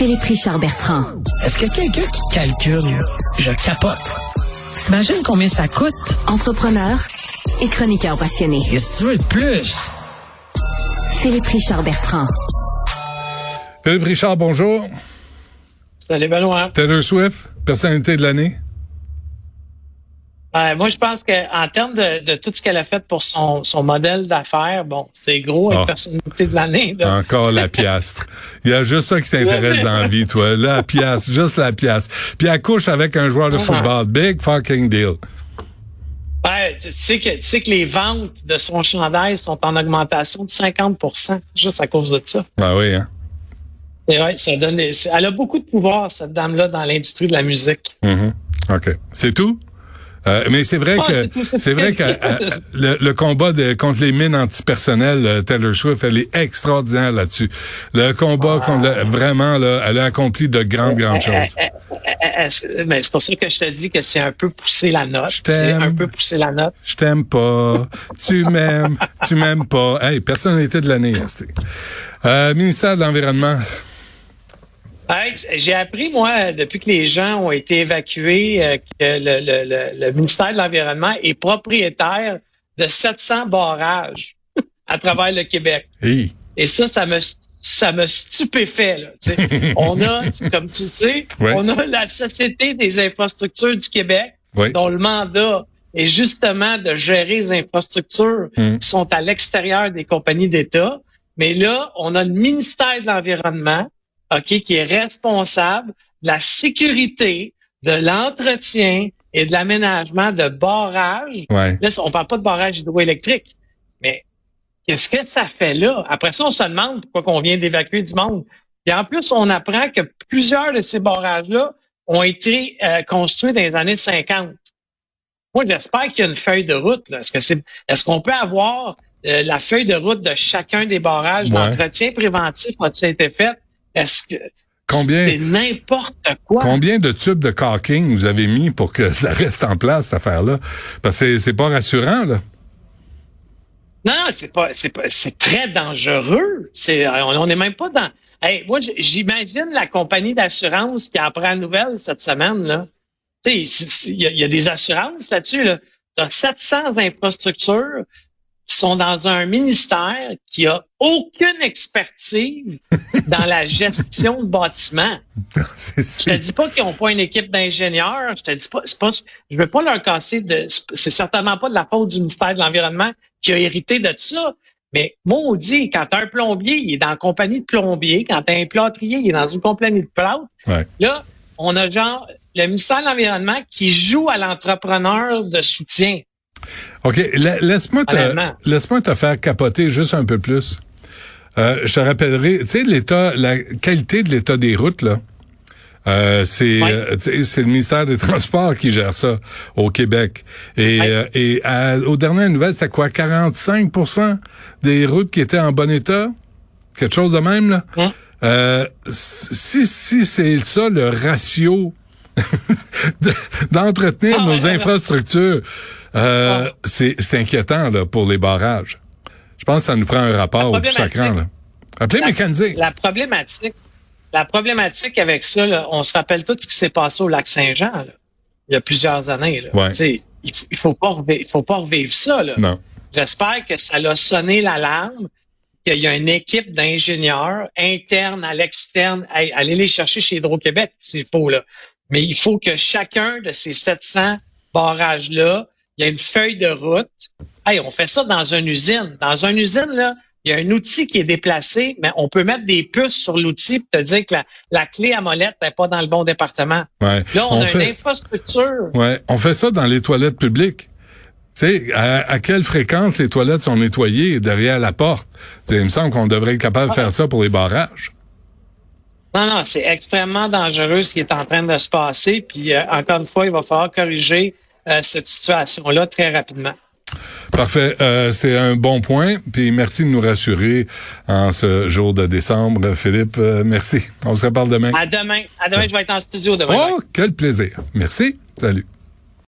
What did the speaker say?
Philippe Richard Bertrand. Est-ce que quelqu'un qui calcule, je capote. T'imagines combien ça coûte? Entrepreneur et chroniqueur passionné. Qu'est-ce que tu veux de plus? Philippe Richard Bertrand. Philippe Richard, bonjour. Salut Benoît. Taylor Swift, personnalité de l'année? Euh, moi, je pense qu'en termes de, de, tout ce qu'elle a fait pour son, son modèle d'affaires, bon, c'est gros, une Ah. personnalité de l'année. Encore la piastre. Il y a juste ça qui t'intéresse dans la vie, toi. La piastre, juste la piastre. Puis elle couche avec un joueur de football. Big fucking deal. Ouais, tu, sais que, tu sais que les ventes de son chandail sont en augmentation de 50% juste à cause de ça. Ah oui, hein? C'est vrai, ça donne des- elle a beaucoup de pouvoir, cette dame-là, dans l'industrie de la musique. Mhm. OK. C'est tout? Euh, mais c'est vrai Ah, que c'est vrai que euh, fait. le, le combat de, contre les mines antipersonnelles, euh, Taylor Swift, elle est extraordinaire là-dessus. Le combat contre le- vraiment là, elle a accompli de grandes grandes choses. Eh, eh, eh, eh, eh, Mais c'est pour ça que je te dis que c'est un peu pousser la note. Je t'aime. C'est un peu pousser la note. Je t'aime pas, tu m'aimes, tu m'aimes pas. Hey, personnalité de l'année. Euh, ministère de l'environnement. Hey, J'ai appris, moi, depuis que les gens ont été évacués, euh, que le, le- le- le ministère de l'Environnement est propriétaire de 700 barrages à travers le Québec. Et ça, ça me, ça me stupéfait. Là, on a, comme tu sais, Ouais. on a la Société des infrastructures du Québec, dont le mandat est justement de gérer les infrastructures Mm. qui sont à l'extérieur des compagnies d'État. Mais là, on a le ministère de l'Environnement, OK, qui est responsable de la sécurité, de l'entretien et de l'aménagement de barrages. Ouais. Là, on parle pas de barrages hydroélectriques, mais qu'est-ce que ça fait là? Après ça, on se demande pourquoi qu'on vient d'évacuer du monde. Et en plus, on apprend que plusieurs de ces barrages-là ont été euh, construits dans les années 50. Moi, j'espère qu'il y a une feuille de route. Est-ce que c'est, est-ce qu'on peut avoir euh, la feuille de route de chacun des barrages Ouais. d'entretien préventif a-t-il été fait? Est-ce que Combien- c'est n'importe quoi? Combien de tubes de caulking vous avez mis pour que ça reste en place, cette affaire-là? Parce que c'est- c'est pas rassurant, là. Non, non, c'est pas, c'est pas, c'est très dangereux. C'est, on n'est même pas dans. Hey, moi, j'imagine la compagnie d'assurance qui apprend la nouvelle cette semaine là. Tu sais, c'est- c'est- il y, a- il y a des assurances là-dessus là. T'as 700 infrastructures qui sont dans un ministère qui a aucune expertise dans la gestion de bâtiments. Je te dis pas qu'ils n'ont pas une équipe d'ingénieurs. Je te dis pas, je veux pas leur casser de, c'est certainement pas de la faute du ministère de l'Environnement qui a hérité de ça. Mais maudit, quand t'as un plombier, il est dans la compagnie de plombier. Quand t'as un plâtrier, il est dans une compagnie de plâtre. Ouais. Là, on a genre le ministère de l'Environnement qui joue à l'entrepreneur de soutien. OK, la- laisse-moi te, laisse-moi te faire capoter juste un peu plus. Euh, je te rappellerai, tu sais, l'état, la qualité de l'état des routes, là. Euh, c'est euh, c'est le ministère des Transports qui gère ça au Québec. Et, euh, et à- aux dernières nouvelles, c'est quoi, 45% des routes qui étaient en bon état? Quelque chose de même, là? Euh, si si c'est ça le ratio de- d'entretenir Ah, nos infrastructures, euh, Ah. c'est c'est inquiétant là, pour les barrages. Je pense que ça nous prend un rapport du problématique- sacrant. Là. Appelez La- mécanisé. La problématique, la problématique avec ça, là, on se rappelle tout ce qui s'est passé au lac Saint-Jean là, il y a plusieurs années. Là. Ouais. Tu sais, Il, il faut pas revivre, il faut pas revivre ça. Là. Non. J'espère que ça l'a sonné l'alarme, qu'il y a une équipe d'ingénieurs internes à l'externe. Allez les chercher chez Hydro-Québec s'il faut. Là. Mais il faut que chacun de ces 700 barrages-là, il y a une feuille de route. Hey, on fait ça dans une usine. Dans une usine, là, il y a un outil qui est déplacé, mais on peut mettre des puces sur l'outil pour te dire que la, la clé à molette n'est pas dans le bon département. Ouais. Là, on, a fait, une infrastructure. ouais, on fait ça dans les toilettes publiques. Tu sais, à, à quelle fréquence les toilettes sont nettoyées derrière la porte? Il me semble qu'on devrait être capable de faire ça pour les barrages. Non, non, c'est extrêmement dangereux ce qui est en train de se passer. Puis, euh, encore une fois, il va falloir corriger euh, cette situation-là très rapidement. Parfait. Euh, c'est un bon point. Puis merci de nous rassurer en ce jour de décembre. Philippe, euh, merci. On se reparle demain. À demain. À demain, je vais être en studio demain. Oh, quel plaisir. Merci. Salut.